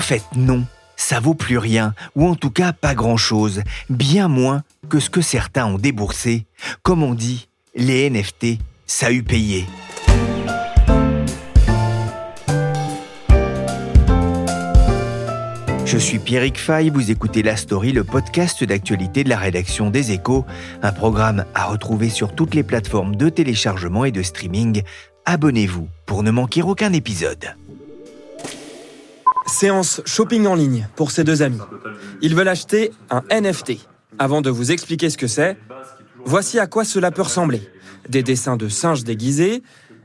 En fait, non, ça vaut plus rien, ou en tout cas pas grand-chose, bien moins que ce que certains ont déboursé. Comme on dit, les NFT, ça a eu payé. Je suis Pierrick Fay, vous écoutez La Story, le podcast d'actualité de la rédaction des Échos, un programme à retrouver sur toutes les plateformes de téléchargement et de streaming. Abonnez-vous pour ne manquer aucun épisode. Séance shopping en ligne pour ces deux amis. Ils veulent acheter un NFT. Avant de vous expliquer ce que c'est, voici à quoi cela peut ressembler. Des dessins de singes déguisés,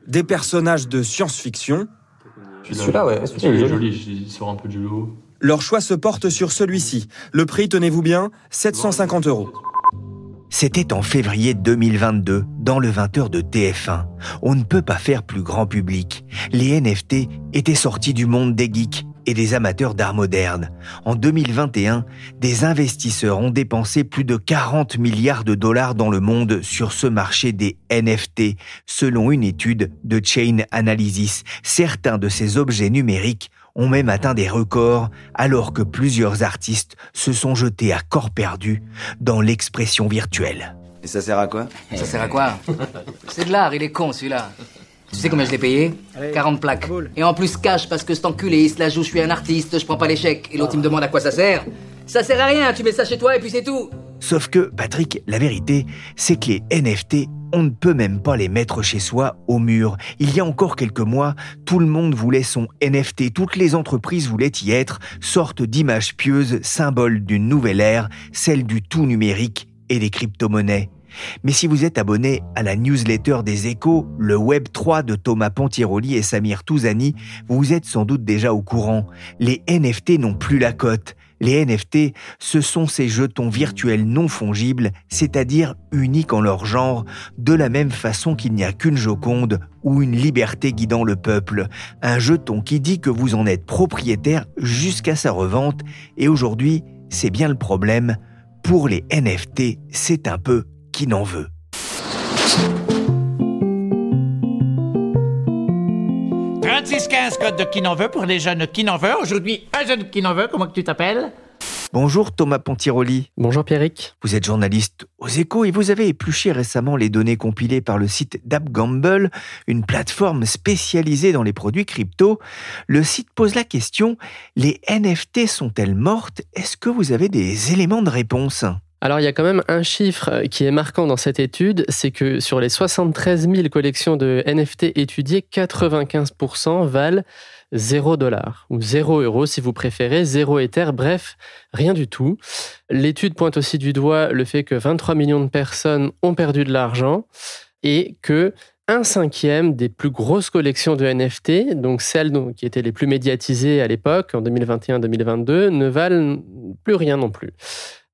des personnages de science-fiction. Celui-là, ouais, celui-là, il est joli. joli, il sort un peu du lot. Leur choix se porte sur celui-ci. Le prix, tenez-vous bien, 750 euros. C'était en février 2022, dans le 20h de TF1. On ne peut pas faire plus grand public. Les NFT étaient sortis du monde des geeks et des amateurs d'art moderne. En 2021, des investisseurs ont dépensé plus de 40 milliards de dollars dans le monde sur ce marché des NFT, selon une étude de Chain Analysis. Certains de ces objets numériques ont même atteint des records alors que plusieurs artistes se sont jetés à corps perdu dans l'expression virtuelle. Et ça sert à quoi? Ça sert à quoi? C'est de l'art, il est con celui-là. Tu sais combien je l'ai payé 40 plaques. Et en plus cash parce que cet enculé il se la joue, je suis un artiste, je prends pas l'échec. Et l'autre il me demande à quoi ça sert. Ça sert à rien, tu mets ça chez toi et puis c'est tout. Sauf que, Patrick, la vérité, c'est que les NFT, on ne peut même pas les mettre chez soi au mur. Il y a encore quelques mois, tout le monde voulait son NFT, toutes les entreprises voulaient y être, sorte d'image pieuse, symbole d'une nouvelle ère, celle du tout numérique et des crypto-monnaies. Mais si vous êtes abonné à la newsletter des échos, le Web 3 de Thomas Pontiroli et Samir Touzani, vous êtes sans doute déjà au courant. Les NFT n'ont plus la cote. Les NFT, ce sont ces jetons virtuels non fongibles, c'est-à-dire uniques en leur genre, de la même façon qu'il n'y a qu'une Joconde ou une liberté guidant le peuple. Un jeton qui dit que vous en êtes propriétaire jusqu'à sa revente, et aujourd'hui, c'est bien le problème. Pour les NFT, c'est un peu qui n'en veut. « 3615 code de qui n'en veut pour les jeunes qui n'en veut. Aujourd'hui, un jeune qui n'en veut. Comment que tu t'appelles? Bonjour Thomas Pontiroli. Bonjour Pierrick. Vous êtes journaliste aux échos et vous avez épluché récemment les données compilées par le site d'AppGamble, une plateforme spécialisée dans les produits crypto. Le site pose la question, les NFT sont-elles mortes? Est-ce que vous avez des éléments de réponse? Alors il y a quand même un chiffre qui est marquant dans cette étude, c'est que sur les 73 000 collections de NFT étudiées, 95% valent 0 dollar ou 0 euro si vous préférez, 0 Ether, bref, rien du tout. L'étude pointe aussi du doigt le fait que 23 millions de personnes ont perdu de l'argent et que un cinquième des plus grosses collections de NFT, donc celles qui étaient les plus médiatisées à l'époque, en 2021-2022, ne valent plus rien non plus.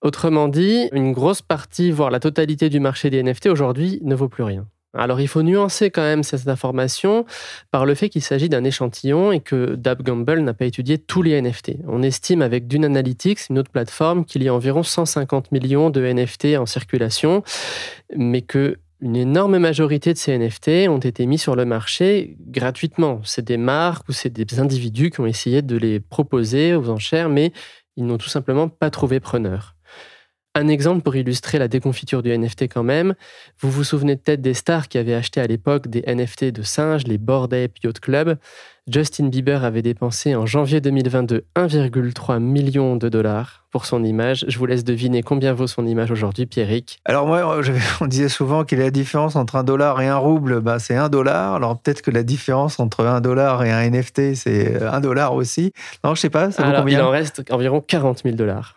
Autrement dit, une grosse partie, voire la totalité du marché des NFT aujourd'hui ne vaut plus rien. Alors il faut nuancer quand même cette information par le fait qu'il s'agit d'un échantillon et que DappGamble n'a pas étudié tous les NFT. On estime avec Dune Analytics, une autre plateforme, qu'il y a environ 150 millions de NFT en circulation, mais que une énorme majorité de ces NFT ont été mis sur le marché gratuitement. C'est des marques ou c'est des individus qui ont essayé de les proposer aux enchères, mais ils n'ont tout simplement pas trouvé preneur. Un exemple pour illustrer la déconfiture du NFT quand même, vous vous souvenez peut-être des stars qui avaient acheté à l'époque des NFT de singes, les Bored Ape Yacht Club. Justin Bieber avait dépensé en janvier 2022 1,3 million de dollars pour son image. Je vous laisse deviner combien vaut son image aujourd'hui, Pierrick. Alors moi, je- on disait souvent qu'il y a la différence entre un dollar et un rouble, bah, c'est un dollar. Alors peut-être que la différence entre un dollar et un NFT, c'est un dollar aussi. Non, je sais pas, ça vaut Alors, il combien en reste environ 40 000 dollars.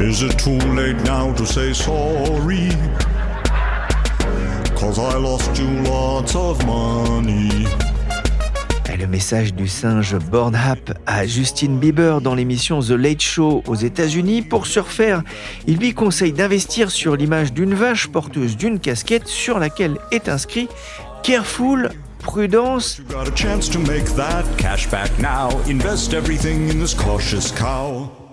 Is it too late now to say sorry? cause I lost you lots of money. Le message du singe Bornhap à Justin Bieber dans l'émission The Late Show aux États-Unis. Pour surfer, il lui conseille d'investir sur l'image d'une vache porteuse d'une casquette sur laquelle est inscrit Careful, prudence. You got a chance to make that cash back now. Invest everything in this cautious cow.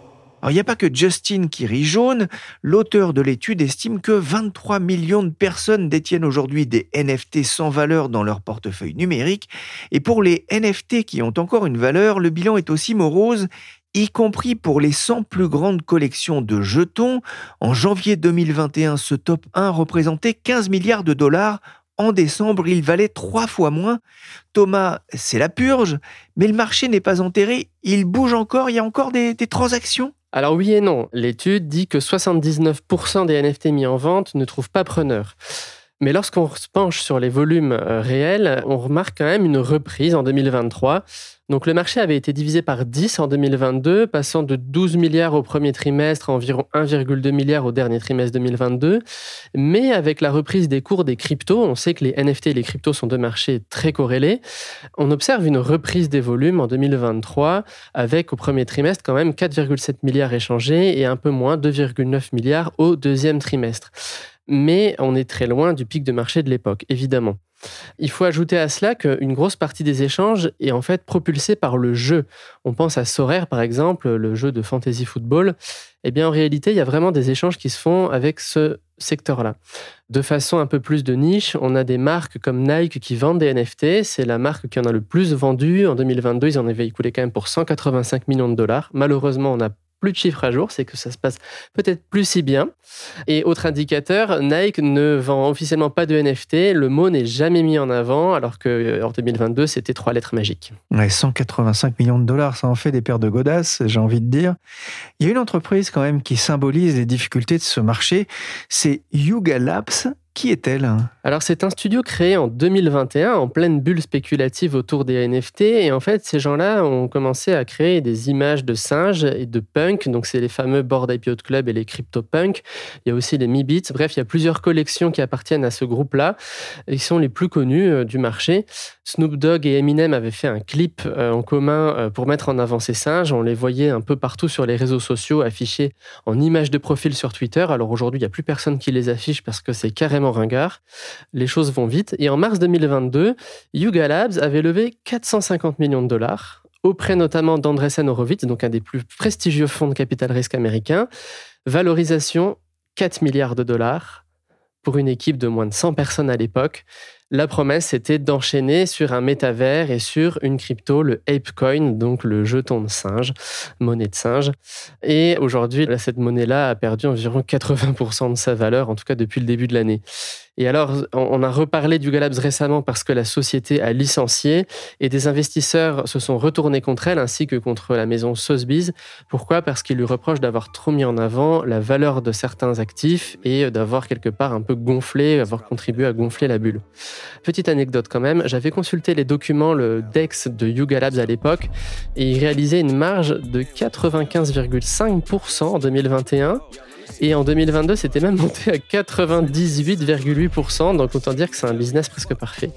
Alors, il n'y a pas que Justin qui rit jaune. L'auteur de l'étude estime que 23 millions de personnes détiennent aujourd'hui des NFT sans valeur dans leur portefeuille numérique. Et pour les NFT qui ont encore une valeur, le bilan est aussi morose y compris pour les 100 plus grandes collections de jetons. En janvier 2021, ce top 1 représentait 15 milliards de dollars. En décembre, il valait trois fois moins. Thomas, c'est la purge, mais le marché n'est pas enterré. Il bouge encore, il y a encore des, des transactions Alors oui et non. L'étude dit que 79% des NFT mis en vente ne trouvent pas preneur. Mais lorsqu'on se penche sur les volumes euh, réels, on remarque quand même une reprise en 2023. Donc le marché avait été divisé par 10 en 2022, passant de 12 milliards au premier trimestre à environ 1,2 milliard au dernier trimestre 2022. Mais avec la reprise des cours des cryptos, on sait que les NFT et les cryptos sont deux marchés très corrélés, on observe une reprise des volumes en 2023 avec au premier trimestre quand même 4,7 milliards échangés et un peu moins 2,9 milliards au deuxième trimestre mais on est très loin du pic de marché de l'époque, évidemment. Il faut ajouter à cela qu'une grosse partie des échanges est en fait propulsée par le jeu. On pense à Sorare, par exemple, le jeu de fantasy football. Eh bien, en réalité, il y a vraiment des échanges qui se font avec ce secteur-là. De façon un peu plus de niche, on a des marques comme Nike qui vendent des NFT. C'est la marque qui en a le plus vendu. En 2022, ils en avaient écoulé quand même pour 185 millions de dollars. Malheureusement, on n'a plus de chiffres à jour, c'est que ça se passe peut-être plus si bien. Et autre indicateur, Nike ne vend officiellement pas de NFT, le mot n'est jamais mis en avant, alors que en 2022, c'était trois lettres magiques. Ouais, 185 millions de dollars, ça en fait des paires de godasses, j'ai envie de dire. Il y a une entreprise quand même qui symbolise les difficultés de ce marché, c'est Yuga Labs. Qui est-elle Alors c'est un studio créé en 2021 en pleine bulle spéculative autour des NFT et en fait ces gens-là ont commencé à créer des images de singes et de punk, donc c'est les fameux Board IPO Club et les CryptoPunk. Il y a aussi les Mi-Beats, bref il y a plusieurs collections qui appartiennent à ce groupe-là. Ils sont les plus connus euh, du marché. Snoop Dogg et Eminem avaient fait un clip euh, en commun euh, pour mettre en avant ces singes. On les voyait un peu partout sur les réseaux sociaux affichés en images de profil sur Twitter. Alors aujourd'hui il n'y a plus personne qui les affiche parce que c'est carrément ringard. Les choses vont vite. Et en mars 2022, Yuga Labs avait levé 450 millions de dollars auprès notamment d'Andreessen Horowitz, donc un des plus prestigieux fonds de capital risque américains. Valorisation 4 milliards de dollars pour une équipe de moins de 100 personnes à l'époque. La promesse, c'était d'enchaîner sur un métavers et sur une crypto, le ApeCoin, donc le jeton de singe, monnaie de singe. Et aujourd'hui, cette monnaie-là a perdu environ 80% de sa valeur, en tout cas depuis le début de l'année. Et alors, on a reparlé du Galabs récemment parce que la société a licencié et des investisseurs se sont retournés contre elle ainsi que contre la maison Sotheby's. Pourquoi? Parce qu'ils lui reprochent d'avoir trop mis en avant la valeur de certains actifs et d'avoir quelque part un peu gonflé, avoir contribué à gonfler la bulle. Petite anecdote quand même, j'avais consulté les documents, le DEX de Yuga Labs à l'époque et il réalisait une marge de 95,5% en 2021 et en 2022, c'était même monté à 98,8%. Donc autant dire que c'est un business presque parfait.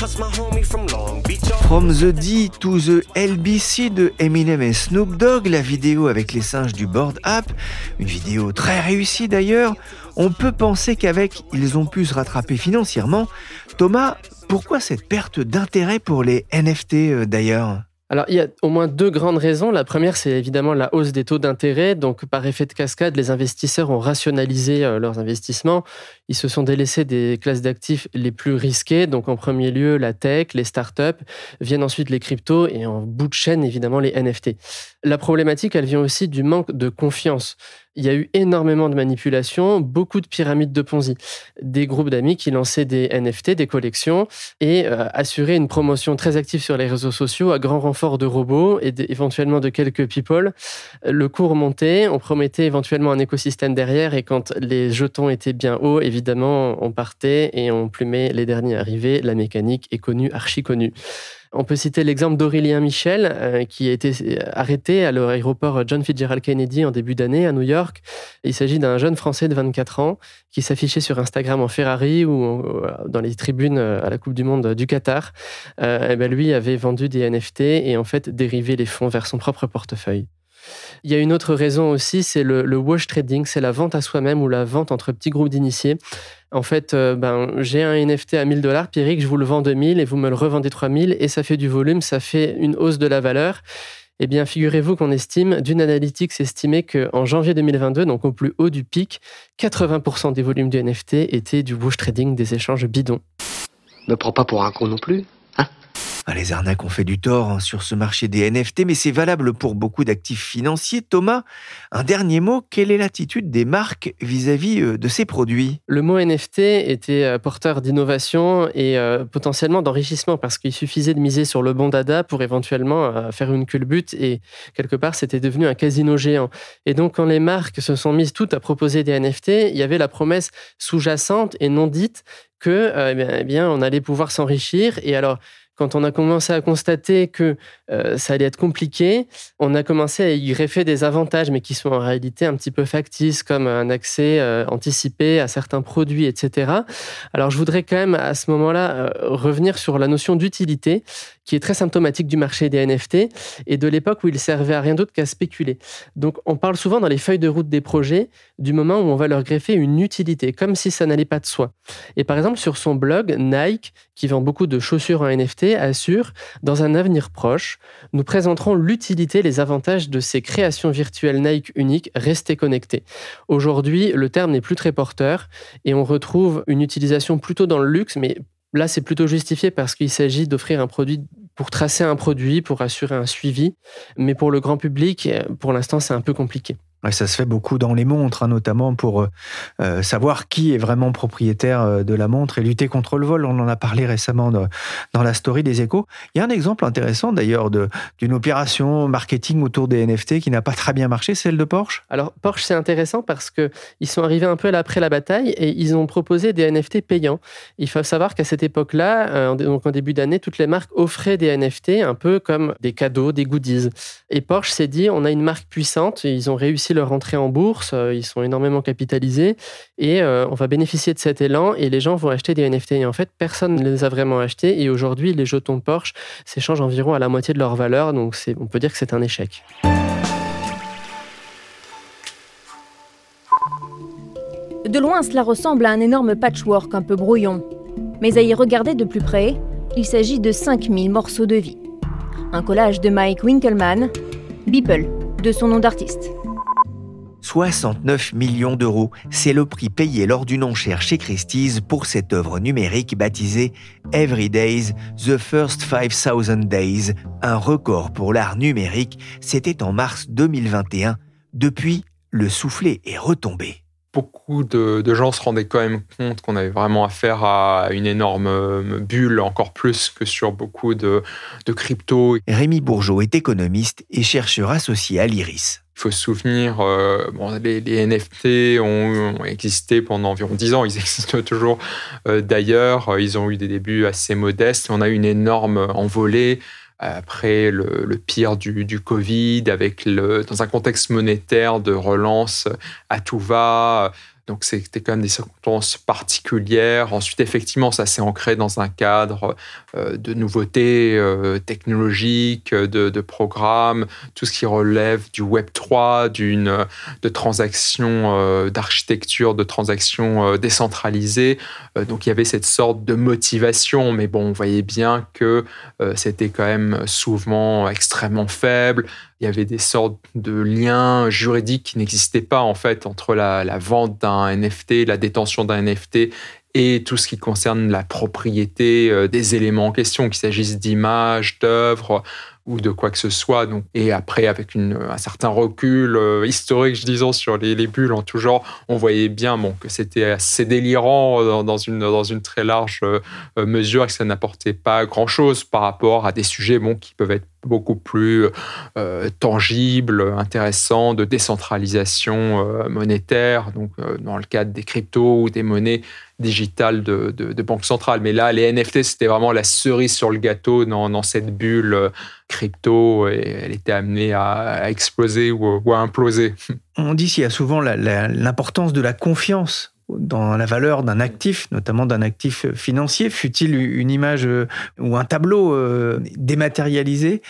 From the D to the LBC de Eminem et Snoop Dogg, la vidéo avec les singes du Board App, une vidéo très réussie d'ailleurs, on peut penser qu'avec ils ont pu se rattraper financièrement. Thomas, pourquoi cette perte d'intérêt pour les NFT euh, d'ailleurs? Alors, il y a au moins deux grandes raisons. La première, c'est évidemment la hausse des taux d'intérêt. Donc, par effet de cascade, les investisseurs ont rationalisé euh, leurs investissements. Ils se sont délaissés des classes d'actifs les plus risquées. Donc, en premier lieu, la tech, les startups, viennent ensuite les cryptos et en bout de chaîne, évidemment, les NFT. La problématique, elle vient aussi du manque de confiance il y a eu énormément de manipulations, beaucoup de pyramides de Ponzi. Des groupes d'amis qui lançaient des NFT, des collections, et euh, assuraient une promotion très active sur les réseaux sociaux à grand renfort de robots et éventuellement de quelques people. Le cours montait, on promettait éventuellement un écosystème derrière, et quand les jetons étaient bien hauts, évidemment, on partait et on plumait les derniers arrivés. La mécanique est connue, archi connue. On peut citer l'exemple d'Aurélien Michel, euh, qui a été arrêté à l'aéroport John Fitzgerald Kennedy en début d'année à New York. Il s'agit d'un jeune Français de 24 ans qui s'affichait sur Instagram en Ferrari ou dans les tribunes à la Coupe du Monde du Qatar. et ben lui avait vendu des NFT et en fait dérivé les fonds vers son propre portefeuille. Il y a une autre raison aussi, c'est le, wash trading, c'est la vente à soi-même ou la vente entre petits groupes d'initiés. En fait, euh, ben, j'ai un NFT à 1000 dollars, Pierrick, je vous le vends 2000 et vous me le revendez 3000 et ça fait du volume, ça fait une hausse de la valeur. Eh bien, figurez-vous qu'on estime, d'une analytique, estimé qu'en janvier 2022, donc au plus haut du pic, 80% des volumes du NFT étaient du wash trading, des échanges bidons. Ne prends pas pour un con non plus. Ah, les arnaques ont fait du tort hein, sur ce marché des NFT, mais c'est valable pour beaucoup d'actifs financiers. Thomas, un dernier mot, quelle est l'attitude des marques vis-à-vis euh, de ces produits? Le mot NFT était euh, porteur d'innovation et euh, potentiellement d'enrichissement parce qu'il suffisait de miser sur le bon dada pour éventuellement faire une culbute et quelque part c'était devenu un casino géant. Et donc quand les marques se sont mises toutes à proposer des NFT, il y avait la promesse sous-jacente et non dite que eh bien, on allait pouvoir s'enrichir. Et alors, quand on a commencé à constater que euh, ça allait être compliqué, on a commencé à y greffer des avantages, mais qui sont en réalité un petit peu factices, comme un accès euh, anticipé à certains produits, etc. Alors je voudrais quand même à ce moment-là euh, revenir sur la notion d'utilité, qui est très symptomatique du marché des NFT et de l'époque où il servait à rien d'autre qu'à spéculer. Donc on parle souvent dans les feuilles de route des projets du moment où on va leur greffer une utilité, comme si ça n'allait pas de soi. Et par exemple sur son blog, Nike, qui vend beaucoup de chaussures en NFT, assure, dans un avenir proche, nous présenterons l'utilité, les avantages de ces créations virtuelles Nike uniques restées connectées. Aujourd'hui, le terme n'est plus très porteur et on retrouve une utilisation plutôt dans le luxe, mais là, c'est plutôt justifié parce qu'il s'agit d'offrir un produit pour tracer un produit, pour assurer un suivi. Mais pour le grand public, pour l'instant, c'est un peu compliqué ça se fait beaucoup dans les montres, hein, notamment pour euh, euh, savoir qui est vraiment propriétaire euh, de la montre et lutter contre le vol. On en a parlé récemment dans, la story des échos. Il y a un exemple intéressant d'ailleurs d'une opération marketing autour des NFT qui n'a pas très bien marché, celle de Porsche. Alors Porsche, c'est intéressant parce qu'ils sont arrivés un peu après la bataille et ils ont proposé des NFT payants. Il faut savoir qu'à cette époque-là, donc en début d'année, toutes les marques offraient des NFT un peu comme des cadeaux, des goodies. Et Porsche s'est dit, on a une marque puissante, ils ont réussi leur entrée en bourse, euh, ils sont énormément capitalisés et euh, on va bénéficier de cet élan et les gens vont acheter des NFT. Et en fait, personne ne les a vraiment achetés et aujourd'hui, les jetons Porsche s'échangent environ à la moitié de leur valeur, donc on peut dire que c'est un échec. De loin, cela ressemble à un énorme patchwork un peu brouillon. Mais à y regarder de plus près, il s'agit de 5000 morceaux de vie. Un collage de Mike Winkelmann, Beeple, de son nom d'artiste. 69 millions d'euros. C'est le prix payé lors d'une enchère chez Christie's pour cette œuvre numérique baptisée Every Days, The First 5000 Days, un record pour l'art numérique. C'était en mars 2021. Depuis, le soufflet est retombé beaucoup de, gens se rendaient quand même compte qu'on avait vraiment affaire à une énorme euh, bulle, encore plus que sur beaucoup de, de crypto. Rémi Bourgeot est économiste et chercheur associé à l'IRIS. Il faut se souvenir, euh, bon, les, NFT ont, existé pendant environ 10 ans, ils existent toujours euh, d'ailleurs, ils ont eu des débuts assez modestes, on a eu une énorme envolée après le, pire du, du, Covid, avec le, dans un contexte monétaire de relance à tout va, donc c'était quand même des circonstances particulières. Ensuite, effectivement, ça s'est ancré dans un cadre euh, de nouveautés euh, technologiques, de, programmes, tout ce qui relève du Web 3, d'une de transactions euh, d'architecture, de transactions décentralisées. donc il y avait cette sorte de motivation, mais bon, on voyait bien que c'était quand même souvent extrêmement faible il y avait des sortes de liens juridiques qui n'existaient pas en fait entre la, la vente d'un NFT, la détention d'un NFT et tout ce qui concerne la propriété euh, des éléments en question, qu'il s'agisse d'images, d'œuvres ou de quoi que ce soit. Et après, avec une, un certain recul euh, historique, je disons, sur les, les, bulles en tout genre, on voyait bien que c'était assez délirant dans, une, dans une très large euh, mesure et que ça n'apportait pas grand-chose par rapport à des sujets qui peuvent être beaucoup plus euh, tangibles, intéressants, de décentralisation monétaire. Dans le cadre des cryptos ou des monnaies, digitale de, banque centrale. Mais là, les NFT, c'était vraiment la cerise sur le gâteau dans, cette bulle euh, crypto et elle était amenée à, exploser ou, à imploser. On dit qu'il y a souvent l'importance de la confiance dans la valeur d'un actif, notamment d'un actif financier, fut-il une image euh, ou un tableau euh, dématérialisé?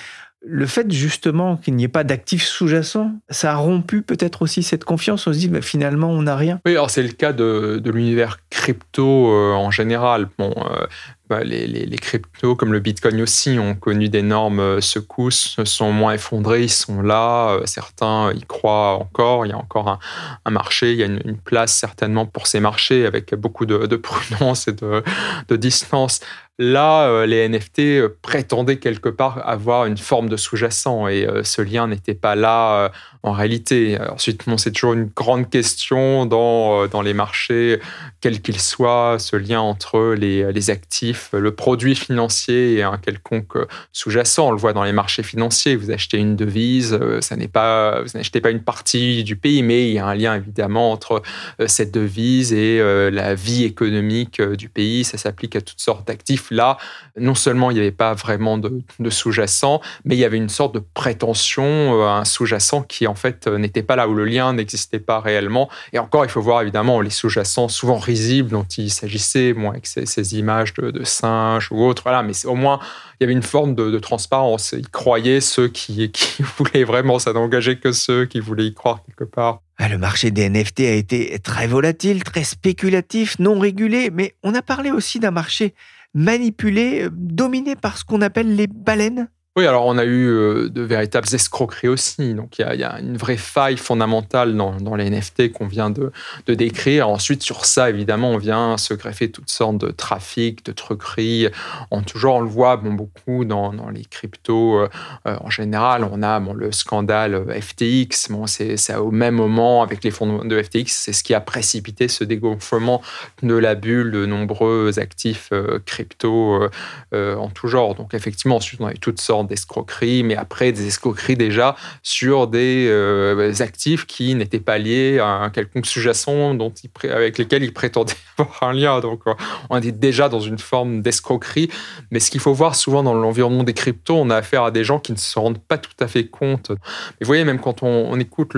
Le fait justement qu'il n'y ait pas d'actifs sous-jacents, ça a rompu peut-être aussi cette confiance. On se dit, finalement, on n'a rien. Oui, alors c'est le cas de, l'univers crypto euh, en général. Euh, bah, les, cryptos comme le Bitcoin aussi ont connu d'énormes euh, secousses, sont moins effondrés, ils sont là. Certains y croient encore. Il y a encore un, marché, il y a une, place certainement pour ces marchés avec beaucoup de, de prudence et de distance. Là, euh, les NFT euh, prétendaient quelque part avoir une forme de sous-jacent et euh, ce lien n'était pas là en réalité. Ensuite, c'est toujours une grande question dans, dans les marchés, quel qu'il soit, ce lien entre les, les, actifs, le produit financier et un quelconque sous-jacent. On le voit dans les marchés financiers. Vous achetez une devise, ça n'est pas, vous n'achetez pas une partie du pays, mais il y a un lien évidemment entre cette devise et la vie économique du pays. Ça s'applique à toutes sortes d'actifs là, non seulement il n'y avait pas vraiment de, sous-jacent, mais il y avait une sorte de prétention euh, à un sous-jacent qui en fait euh, n'était pas là, où le lien n'existait pas réellement. Et encore, il faut voir évidemment les sous-jacents souvent risibles dont il s'agissait, moi, avec ces, images de, singes ou autres. Voilà, mais au moins, il y avait une forme de, transparence. Ils croyaient ceux qui, qui voulaient vraiment, ça n'engageait que ceux qui voulaient y croire quelque part. Ah, le marché des NFT a été très volatile, très spéculatif, non régulé, mais on a parlé aussi d'un marché manipulé, euh, dominé par ce qu'on appelle les baleines oui, alors on a eu euh, de véritables escroqueries aussi. Donc il y, a une vraie faille fondamentale dans, les NFT qu'on vient de, décrire. Ensuite, sur ça, évidemment, on vient se greffer toutes sortes de trafics, de truqueries. On, toujours, on le voit beaucoup dans, les cryptos euh, euh, en général. On a le scandale FTX. C'est au même moment, avec les fonds de FTX, c'est ce qui a précipité ce dégonflement de la bulle de nombreux actifs crypto en tout genre. Donc effectivement, ensuite, on a eu toutes sortes d'escroqueries, mais après des escroqueries déjà sur des euh, actifs qui n'étaient pas liés à un quelconque sous-jacent dont avec lesquels ils prétendaient avoir un lien. Donc euh, on était déjà dans une forme d'escroquerie. Mais ce qu'il faut voir souvent dans l'environnement des cryptos, on a affaire à des gens qui ne se rendent pas tout à fait compte. Mais vous voyez, même quand on, écoute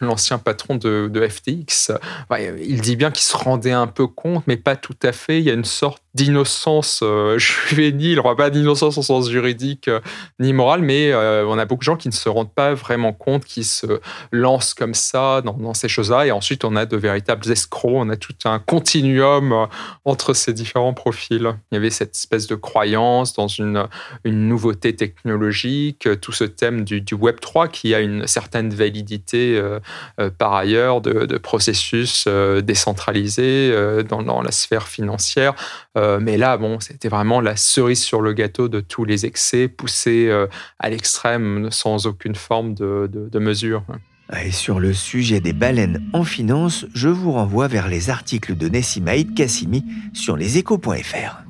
l'ancien patron de, de FTX, il dit bien qu'il se rendait un peu compte, mais pas tout à fait. Il y a une sorte d'innocence euh, juvénile, on pas d'innocence au sens juridique euh, ni moral, mais euh, on a beaucoup de gens qui ne se rendent pas vraiment compte, qui se lancent comme ça dans, ces choses-là, et ensuite on a de véritables escrocs, on a tout un continuum entre ces différents profils. Il y avait cette espèce de croyance dans une, nouveauté technologique, tout ce thème du, Web 3 qui a une certaine validité par ailleurs de, processus décentralisés dans, la sphère financière. Euh, mais là, bon, c'était vraiment la cerise sur le gâteau de tous les excès poussés euh, à l'extrême sans aucune forme de, mesure. Et sur le sujet des baleines en finance, je vous renvoie vers les articles de Nessimaïd Kassimi sur leséchos.fr.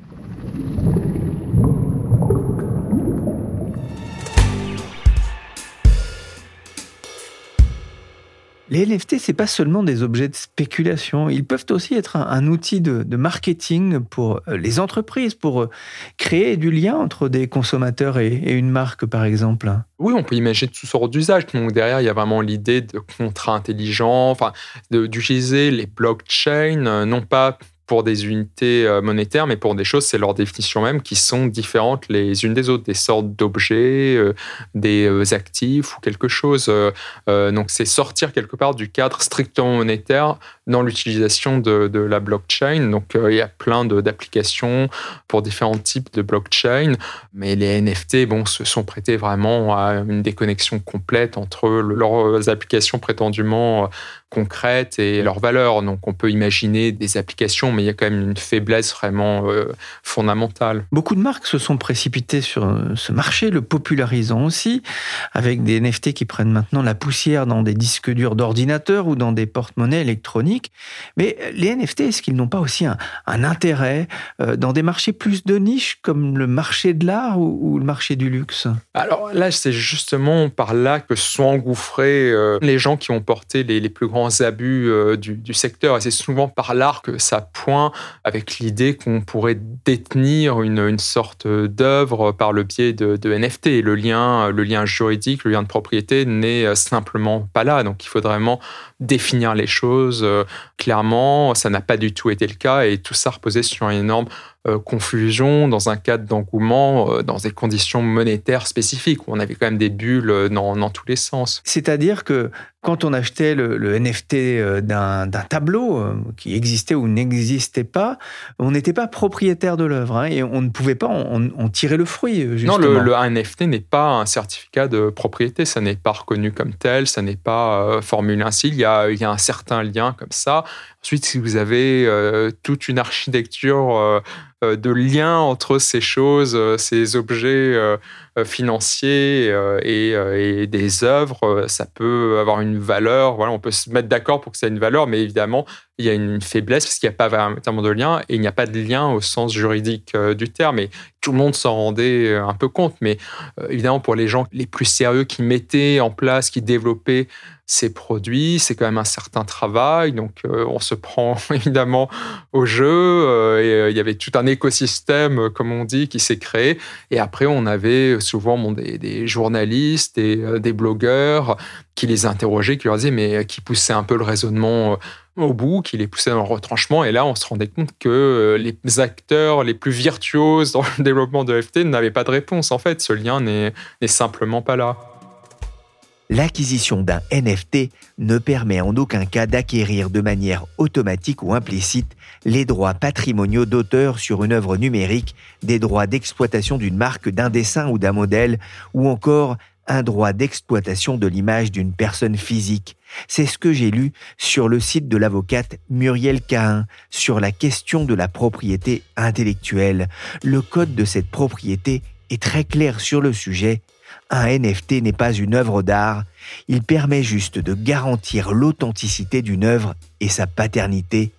Les NFT, c'est pas seulement des objets de spéculation, ils peuvent aussi être un, outil de, marketing pour euh, les entreprises, pour euh, créer du lien entre des consommateurs et, une marque, par exemple. Oui, on peut imaginer toutes sortes d'usages. Donc derrière, il y a vraiment l'idée de contrats intelligents, enfin, d'utiliser les blockchains, euh, non pas pour des unités euh, monétaires, mais pour des choses, c'est leur définition même, qui sont différentes les unes des autres, des sortes d'objets, euh, des euh, actifs ou quelque chose. donc c'est sortir quelque part du cadre strictement monétaire dans l'utilisation de, de, la blockchain. Donc il y a plein d'applications pour différents types de blockchain, mais les NFT bon, se sont prêtés vraiment à une déconnexion complète entre leurs applications prétendument concrètes et leurs valeurs. Donc on peut imaginer des applications, mais il y a quand même une faiblesse vraiment euh, fondamentale. Beaucoup de marques se sont précipitées sur euh, ce marché, le popularisant aussi, avec des NFT qui prennent maintenant la poussière dans des disques durs d'ordinateur ou dans des porte-monnaies électroniques. Mais les NFT, est-ce qu'ils n'ont pas aussi un, intérêt euh, dans des marchés plus de niche comme le marché de l'art ou, le marché du luxe? Alors là, c'est justement par là que sont engouffrés les gens qui ont porté les, les plus grands abus euh, du, secteur. Et c'est souvent par l'art que ça pointe avec l'idée qu'on pourrait détenir une, sorte d'œuvre par le biais de, NFT. Le lien, juridique, le lien de propriété n'est simplement pas là. Donc il faudrait vraiment définir les choses clairement. Ça n'a pas du tout été le cas et tout ça reposait sur une énorme euh, confusion dans un cadre d'engouement, euh, dans des conditions monétaires spécifiques, où on avait quand même des bulles euh, dans, dans tous les sens. C'est-à-dire que quand on achetait le, NFT d'un tableau qui existait ou n'existait pas, on n'était pas propriétaire de l'œuvre hein, et on ne pouvait pas en, tirer le fruit. Justement. Non, le, NFT n'est pas un certificat de propriété, ça n'est pas reconnu comme tel, ça n'est pas formulé ainsi. Il y, a, il y a un certain lien comme ça. Ensuite, si vous avez toute une architecture euh, de lien entre ces choses, euh, ces objets euh, financiers et, des œuvres, ça peut avoir une valeur. Voilà, on peut se mettre d'accord pour que ça ait une valeur, mais évidemment, il y a une faiblesse parce qu'il n'y a pas véritablement de lien et il n'y a pas de lien au sens juridique du terme. Et tout le monde s'en rendait un peu compte, mais évidemment, pour les gens les plus sérieux qui mettaient en place, qui développaient ces produits, c'est quand même un certain travail, donc on se prend évidemment au jeu, et il y avait tout un écosystème, comme on dit, qui s'est créé. Et après, on avait souvent des, journalistes et euh, des blogueurs qui les interrogeaient, qui leur disaient, mais qui poussaient un peu le raisonnement euh, au bout, qui les poussaient dans le retranchement. Et là, on se rendait compte que euh, les acteurs les plus virtuoses dans le développement de FT n'avaient pas de réponse. En fait, ce lien n'est simplement pas là l'acquisition d'un NFT ne permet en aucun cas d'acquérir de manière automatique ou implicite les droits patrimoniaux d'auteur sur une œuvre numérique, des droits d'exploitation d'une marque, d'un dessin ou d'un modèle, ou encore un droit d'exploitation de l'image d'une personne physique. C'est ce que j'ai lu sur le site de l'avocate Muriel Cahin sur la question de la propriété intellectuelle. Le code de cette propriété est très clair sur le sujet un NFT n'est pas une œuvre d'art, il permet juste de garantir l'authenticité d'une œuvre et sa paternité.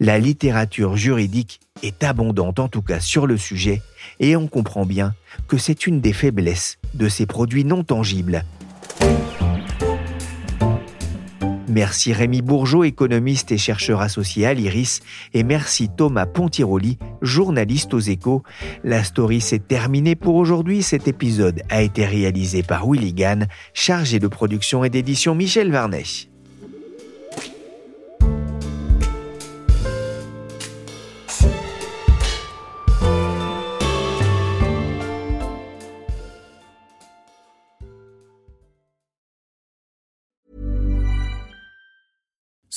La littérature juridique est abondante en tout cas sur le sujet et on comprend bien que c'est une des faiblesses de ces produits non tangibles. Merci Rémi Bourgeot, économiste et chercheur associé à l'IRIS, et merci Thomas Pontiroli, journaliste aux échos. La story s'est terminée pour aujourd'hui. Cet épisode a été réalisé par Willy Gann, chargé de production et d'édition Michel Varnet.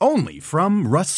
only from Rust